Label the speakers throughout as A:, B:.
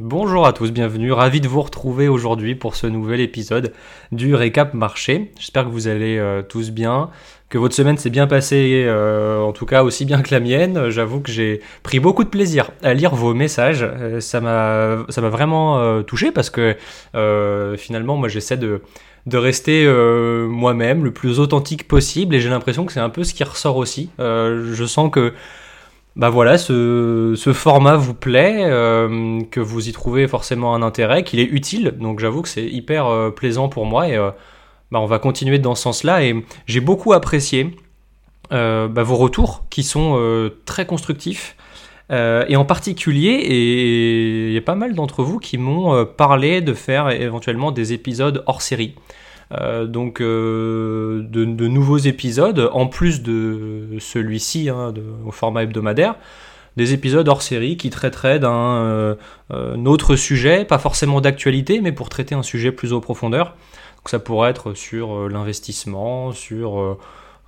A: Bonjour à tous, bienvenue, ravi de vous retrouver aujourd'hui pour ce nouvel épisode du récap marché. J'espère que vous allez euh, tous bien, que votre semaine s'est bien passée, euh, en tout cas aussi bien que la mienne. J'avoue que j'ai pris beaucoup de plaisir à lire vos messages, euh, ça m'a vraiment touché parce que finalement moi j'essaie de de rester moi-même le plus authentique possible et j'ai l'impression que c'est un peu ce qui ressort aussi. je sens que bah voilà, ce, format vous plaît, euh, que vous y trouvez forcément un intérêt, qu'il est utile. Donc j'avoue que c'est hyper euh, plaisant pour moi et euh, bah on va continuer dans ce sens-là. Et j'ai beaucoup apprécié bah, vos retours qui sont très constructifs. et en particulier, et il y a pas mal d'entre vous qui m'ont parlé de faire éventuellement des épisodes hors série. Euh, donc euh, de, nouveaux épisodes, en plus de celui-ci, hein, au format hebdomadaire, des épisodes hors série qui traiteraient d'un euh, autre sujet, pas forcément d'actualité, mais pour traiter un sujet plus en profondeur. Donc ça pourrait être sur l'investissement, sur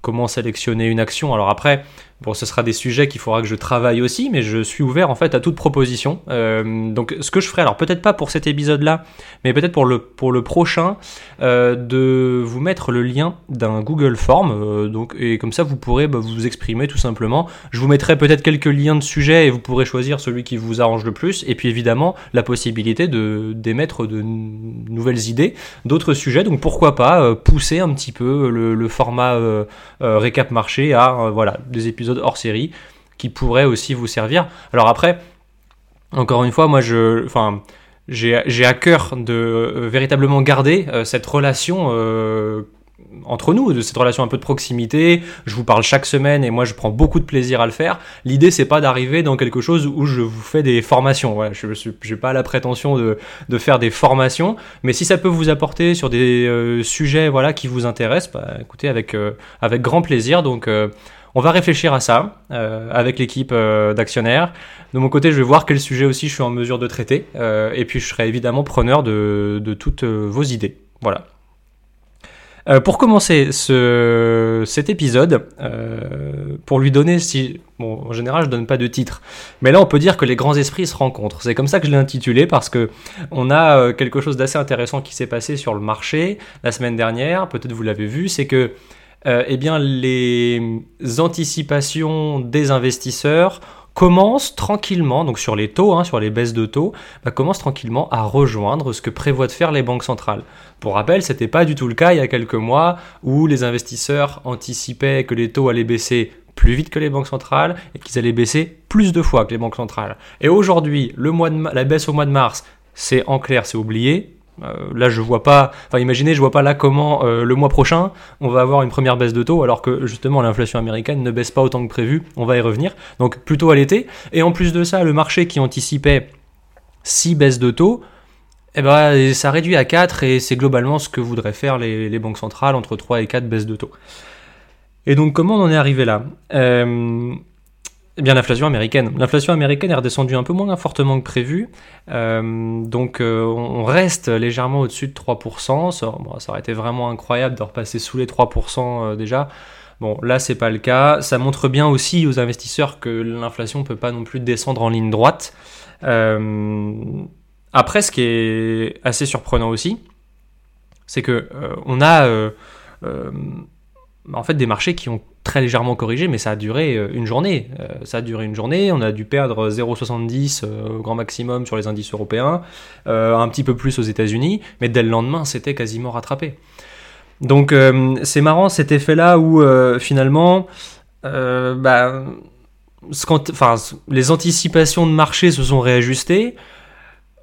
A: comment sélectionner une action. Alors après, Bon, ce sera des sujets qu'il faudra que je travaille aussi, mais je suis ouvert en fait à toute proposition. Euh, donc, ce que je ferai, alors peut-être pas pour cet épisode-là, mais peut-être pour le, pour le prochain, euh, de vous mettre le lien d'un Google Form. Euh, donc, et comme ça, vous pourrez bah, vous exprimer tout simplement. Je vous mettrai peut-être quelques liens de sujets et vous pourrez choisir celui qui vous arrange le plus. Et puis évidemment, la possibilité de d'émettre de nouvelles idées, d'autres sujets. Donc, pourquoi pas pousser un petit peu le, le format récap marché à voilà des épisodes hors série qui pourraient aussi vous servir. Alors après, encore une fois, moi je, enfin, j'ai à cœur de euh, véritablement garder euh, cette relation euh, entre nous, de cette relation un peu de proximité. Je vous parle chaque semaine et moi je prends beaucoup de plaisir à le faire. L'idée c'est pas d'arriver dans quelque chose où je vous fais des formations. Voilà, je n'ai pas la prétention de, de, faire des formations, mais si ça peut vous apporter sur des sujets voilà qui vous intéressent, bah, écoutez avec avec grand plaisir. Donc on va réfléchir à ça euh, avec l'équipe euh, d'actionnaires. De mon côté, je vais voir quel sujet aussi je suis en mesure de traiter. Euh, et puis, je serai évidemment preneur de, toutes vos idées. Voilà. pour commencer ce, cet épisode, pour lui donner, si, en général, je donne pas de titre, mais là, on peut dire que les grands esprits se rencontrent. C'est comme ça que je l'ai intitulé parce que on a quelque chose d'assez intéressant qui s'est passé sur le marché la semaine dernière. Peut-être vous l'avez vu, c'est que euh, eh bien, les anticipations des investisseurs commencent tranquillement, donc sur les taux, hein, sur les baisses de taux, bah, commencent tranquillement à rejoindre ce que prévoient de faire les banques centrales. Pour rappel, ce n'était pas du tout le cas il y a quelques mois où les investisseurs anticipaient que les taux allaient baisser plus vite que les banques centrales et qu'ils allaient baisser plus de fois que les banques centrales. Et aujourd'hui, la baisse au mois de mars, c'est en clair, c'est oublié. Euh, là, je vois pas. Enfin, imaginez, je vois pas là comment euh, le mois prochain on va avoir une première baisse de taux, alors que justement l'inflation américaine ne baisse pas autant que prévu. On va y revenir. Donc plutôt à l'été. Et en plus de ça, le marché qui anticipait 6 baisses de taux, eh ben, ça réduit à 4 et c'est globalement ce que voudraient faire les, banques centrales entre 3 et 4 baisses de taux. Et donc comment on en est arrivé là? Euh, eh bien, l'inflation américaine. L'inflation américaine est redescendue un peu moins fortement que prévu. Euh, donc, euh, on reste légèrement au-dessus de 3%. Ça, ça, aurait été vraiment incroyable de repasser sous les 3% euh, déjà. Bon, là, c'est pas le cas. Ça montre bien aussi aux investisseurs que l'inflation ne peut pas non plus descendre en ligne droite. après, ce qui est assez surprenant aussi, c'est que on a en fait des marchés qui ont très légèrement corrigé, mais ça a duré euh, une journée. Euh, ça a duré une journée, on a dû perdre 0,70 euh, au grand maximum sur les indices européens, un petit peu plus aux États-Unis, mais dès le lendemain, c'était quasiment rattrapé. Donc c'est marrant cet effet-là où finalement, bah, les anticipations de marché se sont réajustées,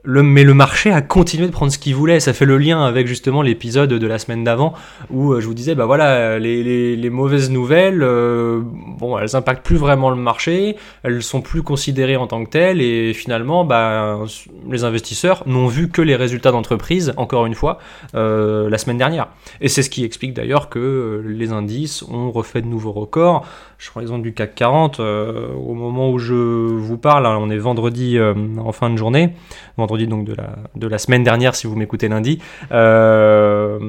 A: mais le marché a continué de prendre ce qu'il voulait. Ça fait le lien avec justement l'épisode de la semaine d'avant où euh, je vous disais, bah voilà, les, mauvaises nouvelles, euh, bon, elles impactent plus vraiment le marché, elles sont plus considérées en tant que telles et finalement, bah, les investisseurs n'ont vu que les résultats d'entreprise, encore une fois, euh, la semaine dernière. Et c'est ce qui explique d'ailleurs que les indices ont refait de nouveaux records. Je prends l'exemple du CAC 40. au moment où je vous parle, hein, on est vendredi en fin de journée, vendredi donc de la, de la semaine dernière si vous m'écoutez lundi, euh,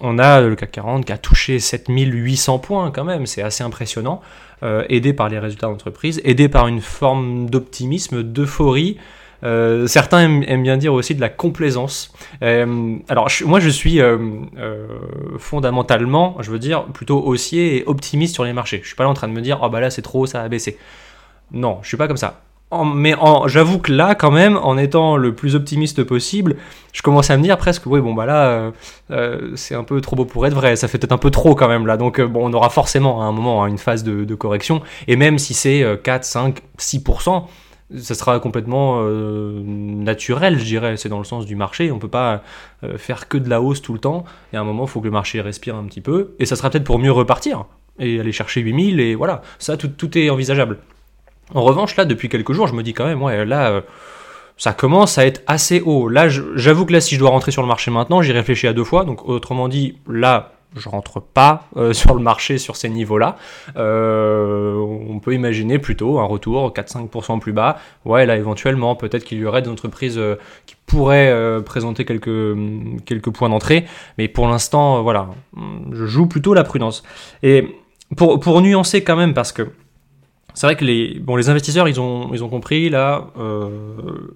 A: on a le CAC 40 qui a touché 7800 points quand même, c'est assez impressionnant, euh, aidé par les résultats d'entreprise, aidé par une forme d'optimisme, d'euphorie Euh, certains aiment, bien dire aussi de la complaisance. Alors moi je suis fondamentalement, je veux dire, plutôt haussier et optimiste sur les marchés. Je suis pas là en train de me dire oh bah là c'est trop, ça a baissé. Non, je suis pas comme ça. Mais j'avoue que là, quand même, en étant le plus optimiste possible, je commence à me dire presque, oui, bon, bah là, c'est un peu trop beau pour être vrai, ça fait peut-être un peu trop quand même là. Donc, bon, on aura forcément à un moment hein, une phase de, correction. Et même si c'est 4, 5, 6%, ça sera complètement euh, naturel, je dirais. C'est dans le sens du marché. On peut pas euh, faire que de la hausse tout le temps. Et à un moment, il faut que le marché respire un petit peu. Et ça sera peut-être pour mieux repartir et aller chercher 8000. Et voilà, ça, tout, est envisageable. En revanche, là, depuis quelques jours, je me dis quand même, ouais, là, euh, ça commence à être assez haut. Là, j'avoue que là, si je dois rentrer sur le marché maintenant, j'y réfléchis à deux fois. Donc, autrement dit, là, je rentre pas euh, sur le marché sur ces niveaux-là. Euh, on peut imaginer plutôt un retour 4-5% plus bas. Ouais, là éventuellement, peut-être qu'il y aurait des entreprises qui pourraient présenter quelques, quelques points d'entrée, mais pour l'instant, voilà, je joue plutôt la prudence. Et pour nuancer quand même, parce que c'est vrai que les, bon, les investisseurs, ils ont, ils ont compris, là, euh,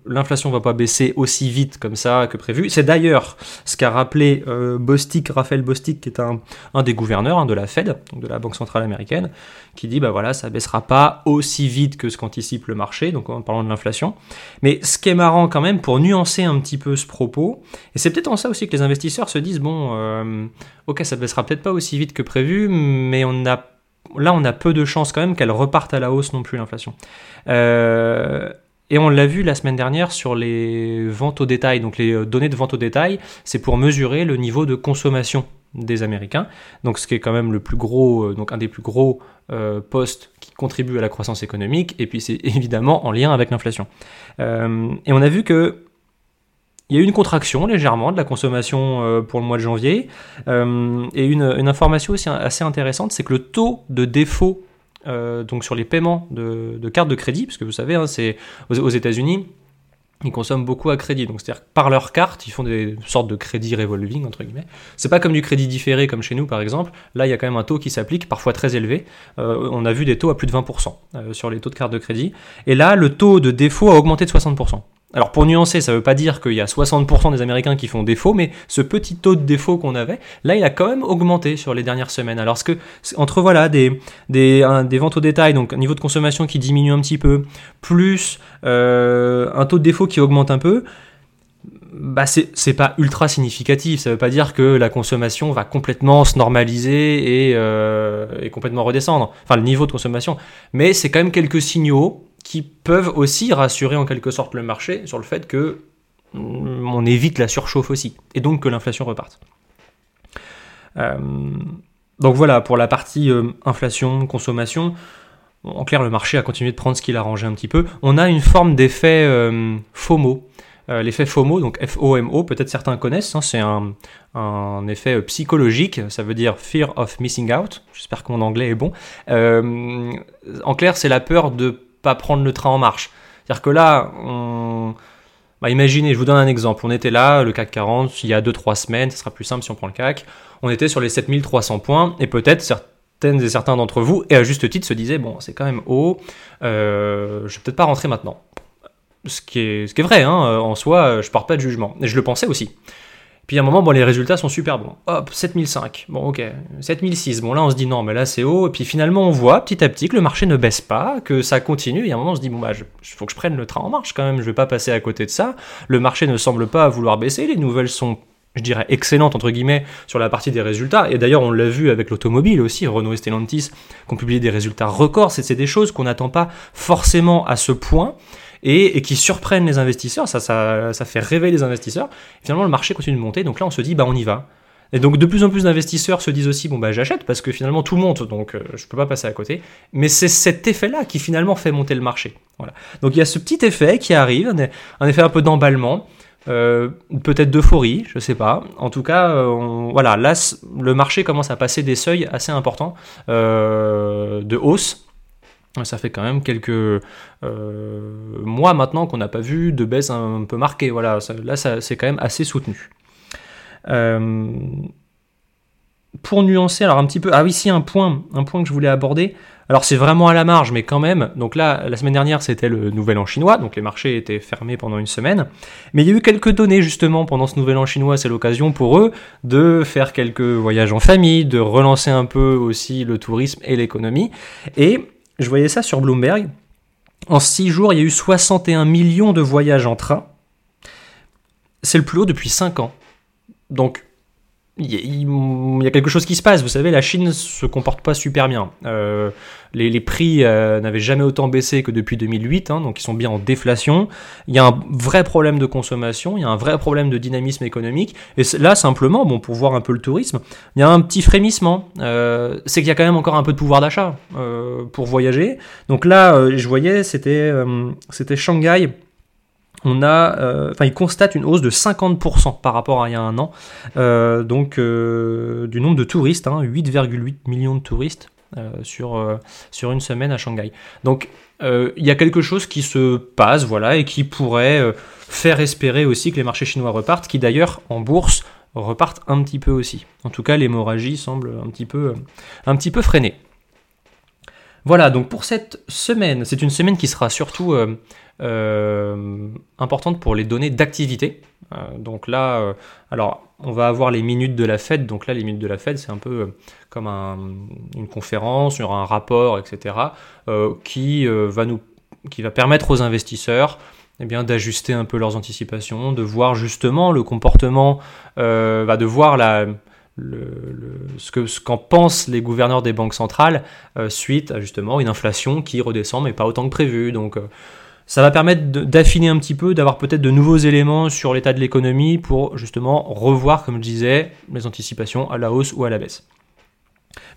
A: l'inflation va pas baisser aussi vite comme ça que prévu. C'est d'ailleurs ce qu'a rappelé euh, Bostic, Raphaël Bostic, qui est un, un des gouverneurs hein, de la Fed, donc de la Banque Centrale Américaine, qui dit, bah voilà, ça baissera pas aussi vite que ce qu'anticipe le marché, donc en parlant de l'inflation. Mais ce qui est marrant quand même, pour nuancer un petit peu ce propos, et c'est peut-être en ça aussi que les investisseurs se disent, bon, euh, ok, ça baissera peut-être pas aussi vite que prévu, mais on n'a là, on a peu de chances quand même qu'elle reparte à la hausse non plus, l'inflation. Euh, et on l'a vu la semaine dernière sur les ventes au détail. Donc les euh, données de vente au détail, c'est pour mesurer le niveau de consommation des Américains. Donc ce qui est quand même le plus gros, euh, donc un des plus gros postes qui contribue à la croissance économique. Et puis c'est évidemment en lien avec l'inflation. et on a vu que il y a eu une contraction légèrement de la consommation euh, pour le mois de janvier. Euh, et une, information aussi assez intéressante, c'est que le taux de défaut euh, donc sur les paiements de, cartes de crédit, parce que vous savez, hein, c'est aux, États-Unis, ils consomment beaucoup à crédit. Donc, c'est-à-dire par leur carte, ils font des sortes de crédit revolving, entre guillemets. C'est pas comme du crédit différé, comme chez nous, par exemple. Là, il y a quand même un taux qui s'applique, parfois très élevé. on a vu des taux à plus de 20% sur les taux de carte de crédit. Et là, le taux de défaut a augmenté de 60%. Alors pour nuancer, ça ne veut pas dire qu'il y a 60% des Américains qui font défaut, mais ce petit taux de défaut qu'on avait, là il a quand même augmenté sur les dernières semaines. Alors que entre voilà des, ventes au détail, donc un niveau de consommation qui diminue un petit peu, plus euh, un taux de défaut qui augmente un peu, bah c'est pas ultra significatif. Ça veut pas dire que la consommation va complètement se normaliser et, euh, et complètement redescendre. Enfin le niveau de consommation, mais c'est quand même quelques signaux qui peuvent aussi rassurer en quelque sorte le marché sur le fait que mm, on évite la surchauffe aussi, et donc que l'inflation reparte. Euh, donc voilà, pour la partie euh, inflation, consommation, en clair, le marché a continué de prendre ce qu'il a rangé un petit peu. On a une forme d'effet euh, FOMO. L'effet FOMO, donc F-O-M-O, peut-être certains connaissent, hein, c'est un, un, effet psychologique, ça veut dire Fear of Missing Out, j'espère que mon anglais est bon. en clair, c'est la peur de pas prendre le train en marche. C'est-à-dire que là, bah, imaginez, je vous donne un exemple. On était là, le CAC 40, il y a 2-3 semaines, ce sera plus simple si on prend le CAC. On était sur les 7300 points, et peut-être certaines et certains d'entre vous, et à juste titre, se disaient, bon, c'est quand même haut, euh, je vais peut-être pas rentrer maintenant. Ce qui est, ce qui est vrai, hein, en soi, je pars pas de jugement. Et je le pensais aussi. Puis à un moment, bon, les résultats sont super bons. Hop, 7005. Bon, ok. 7006. Bon, là, on se dit non, mais là, c'est haut. Et puis finalement, on voit petit à petit que le marché ne baisse pas, que ça continue. Et à un moment, on se dit, bon, bah, il faut que je prenne le train en marche quand même. Je vais pas passer à côté de ça. Le marché ne semble pas vouloir baisser. Les nouvelles sont je dirais excellentes entre guillemets sur la partie des résultats et d'ailleurs on l'a vu avec l'automobile aussi Renault et Stellantis qui ont publié des résultats records c'est des choses qu'on n'attend pas forcément à ce point et, qui surprennent les investisseurs. Ça, fait rêver les investisseurs. finalement, le marché continue de monter. Donc là, on se dit, bah, on y va. Et donc de plus en plus d'investisseurs se disent aussi bon bah j'achète parce que finalement tout monte donc euh, je peux pas passer à côté. Mais c'est cet effet-là qui finalement fait monter le marché. Voilà. Donc il y a ce petit effet qui arrive, un effet un peu d'emballement, euh, peut-être d'euphorie, je sais pas. En tout cas, euh, voilà là le marché commence à passer des seuils assez importants de hausse. Ça fait quand même quelques euh, mois maintenant qu'on n'a pas vu de baisse un, peu marquée. Voilà, là, c'est quand même assez soutenu. Euh, pour nuancer, alors un petit peu, ah oui, si un point, un point que je voulais aborder. Alors c'est vraiment à la marge, mais quand même. Donc là, la semaine dernière, c'était le Nouvel An chinois, donc les marchés étaient fermés pendant une semaine. Mais il y a eu quelques données justement pendant ce Nouvel An chinois. C'est l'occasion pour eux de faire quelques voyages en famille, de relancer un peu aussi le tourisme et l'économie. Et je voyais ça sur Bloomberg. En 6 jours, il y a eu 61 millions de voyages en train. C'est le plus haut depuis 5 ans. Donc il y, a quelque chose qui se passe. Vous savez, la Chine se comporte pas super bien. Euh, les, prix euh, n'avaient jamais autant baissé que depuis 2008, hein, donc ils sont bien en déflation. Il y a un vrai problème de consommation, il y a un vrai problème de dynamisme économique. Et là, simplement, bon, pour voir un peu le tourisme, il y a un petit frémissement. Euh, c'est qu'il y a quand même encore un peu de pouvoir d'achat pour voyager. Donc là, je voyais, c'était c'était Shanghai on a, euh, il constate une hausse de 50% par rapport à il y a un an, euh, donc euh, du nombre de touristes, 8,8 hein, millions de touristes sur, une semaine à Shanghai. Donc il y a quelque chose qui se passe, voilà, et qui pourrait faire espérer aussi que les marchés chinois repartent, qui d'ailleurs en bourse repartent un petit peu aussi. En tout cas, l'hémorragie semble un petit peu, un freinée. Voilà, donc pour cette semaine, c'est une semaine qui sera surtout importante pour les données d'activité. Euh, donc là, euh, alors on va avoir les minutes de la Fed. Donc là, les minutes de la Fed, c'est un peu comme une conférence, il y aura un rapport, etc., qui va nous, qui va permettre aux investisseurs eh d'ajuster un peu leurs anticipations, de voir justement le comportement, euh, de voir la, ce qu'en ce qu'en pensent les gouverneurs des banques centrales suite à justement une inflation qui redescend mais pas autant que prévu. Donc ça va permettre d'affiner un petit peu, d'avoir peut-être de nouveaux éléments sur l'état de l'économie pour justement revoir, comme je disais, les anticipations à la hausse ou à la baisse.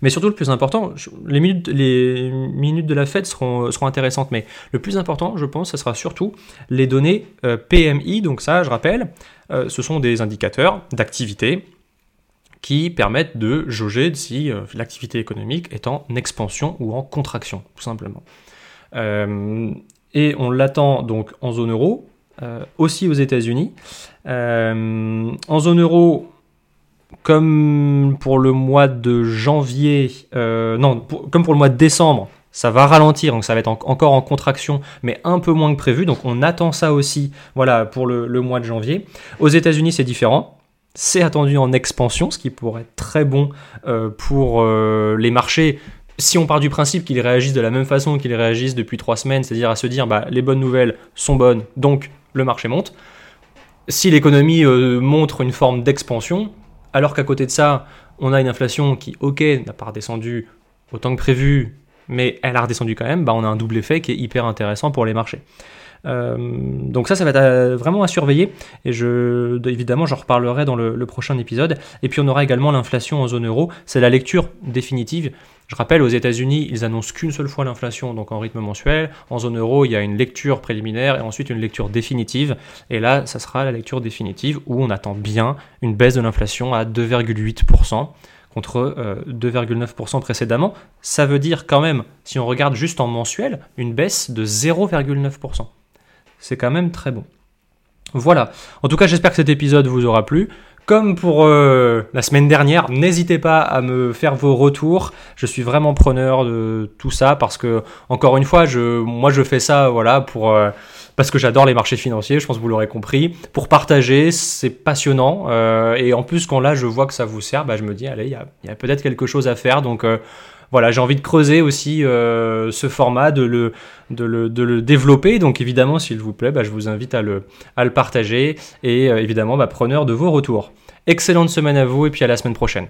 A: Mais surtout, le plus important, les minutes, de la Fed seront, seront, intéressantes, mais le plus important, je pense, ce sera surtout les données euh, PMI. Donc ça, je rappelle, euh, ce sont des indicateurs d'activité qui permettent de jauger si euh, l'activité économique est en expansion ou en contraction, tout simplement et on l'attend donc en zone euro, euh, aussi aux États-Unis. Euh, en zone euro, comme pour le mois de janvier, euh, non, comme pour le mois de décembre, ça va ralentir, donc ça va être encore en contraction, mais un peu moins que prévu. Donc on attend ça aussi, voilà, pour le, le mois de janvier. Aux États-Unis, c'est différent. C'est attendu en expansion, ce qui pourrait être très bon pour les marchés si on part du principe qu'ils réagissent de la même façon qu'ils réagissent depuis trois semaines, c'est-à-dire à se dire bah, les bonnes nouvelles sont bonnes, donc le marché monte. Si l'économie euh, montre une forme d'expansion, alors qu'à côté de ça, on a une inflation qui, ok, n'a pas redescendu autant que prévu, mais elle a redescendu quand même, bah, on a un double effet qui est hyper intéressant pour les marchés. Euh, donc ça, ça va être euh, vraiment à surveiller. Et évidemment, j'en reparlerai dans le, prochain épisode. Et puis on aura également l'inflation en zone euro. C'est la lecture définitive. Je rappelle, aux États-Unis, ils annoncent qu'une seule fois l'inflation, donc en rythme mensuel. En zone euro, il y a une lecture préliminaire et ensuite une lecture définitive. Et là, ça sera la lecture définitive où on attend bien une baisse de l'inflation à 2,8% contre 2,9% euh, précédemment. Ça veut dire quand même, si on regarde juste en mensuel, une baisse de 0,9% c'est quand même très bon. Voilà. En tout cas, j'espère que cet épisode vous aura plu. Comme pour euh, la semaine dernière, n'hésitez pas à me faire vos retours. Je suis vraiment preneur de tout ça parce que, encore une fois, je, moi je fais ça voilà, pour, euh, parce que j'adore les marchés financiers, je pense que vous l'aurez compris. Pour partager, c'est passionnant. Euh, et en plus, quand là je vois que ça vous sert, bah, je me dis, allez, il y a, a peut-être quelque chose à faire. Donc voilà, j'ai envie de creuser aussi euh, ce format, de le, de, le, développer. Donc évidemment, s'il vous plaît, bah, je vous invite à le, à le partager et euh, évidemment, bah, preneur de vos retours. Excellente semaine à vous et puis à la semaine prochaine.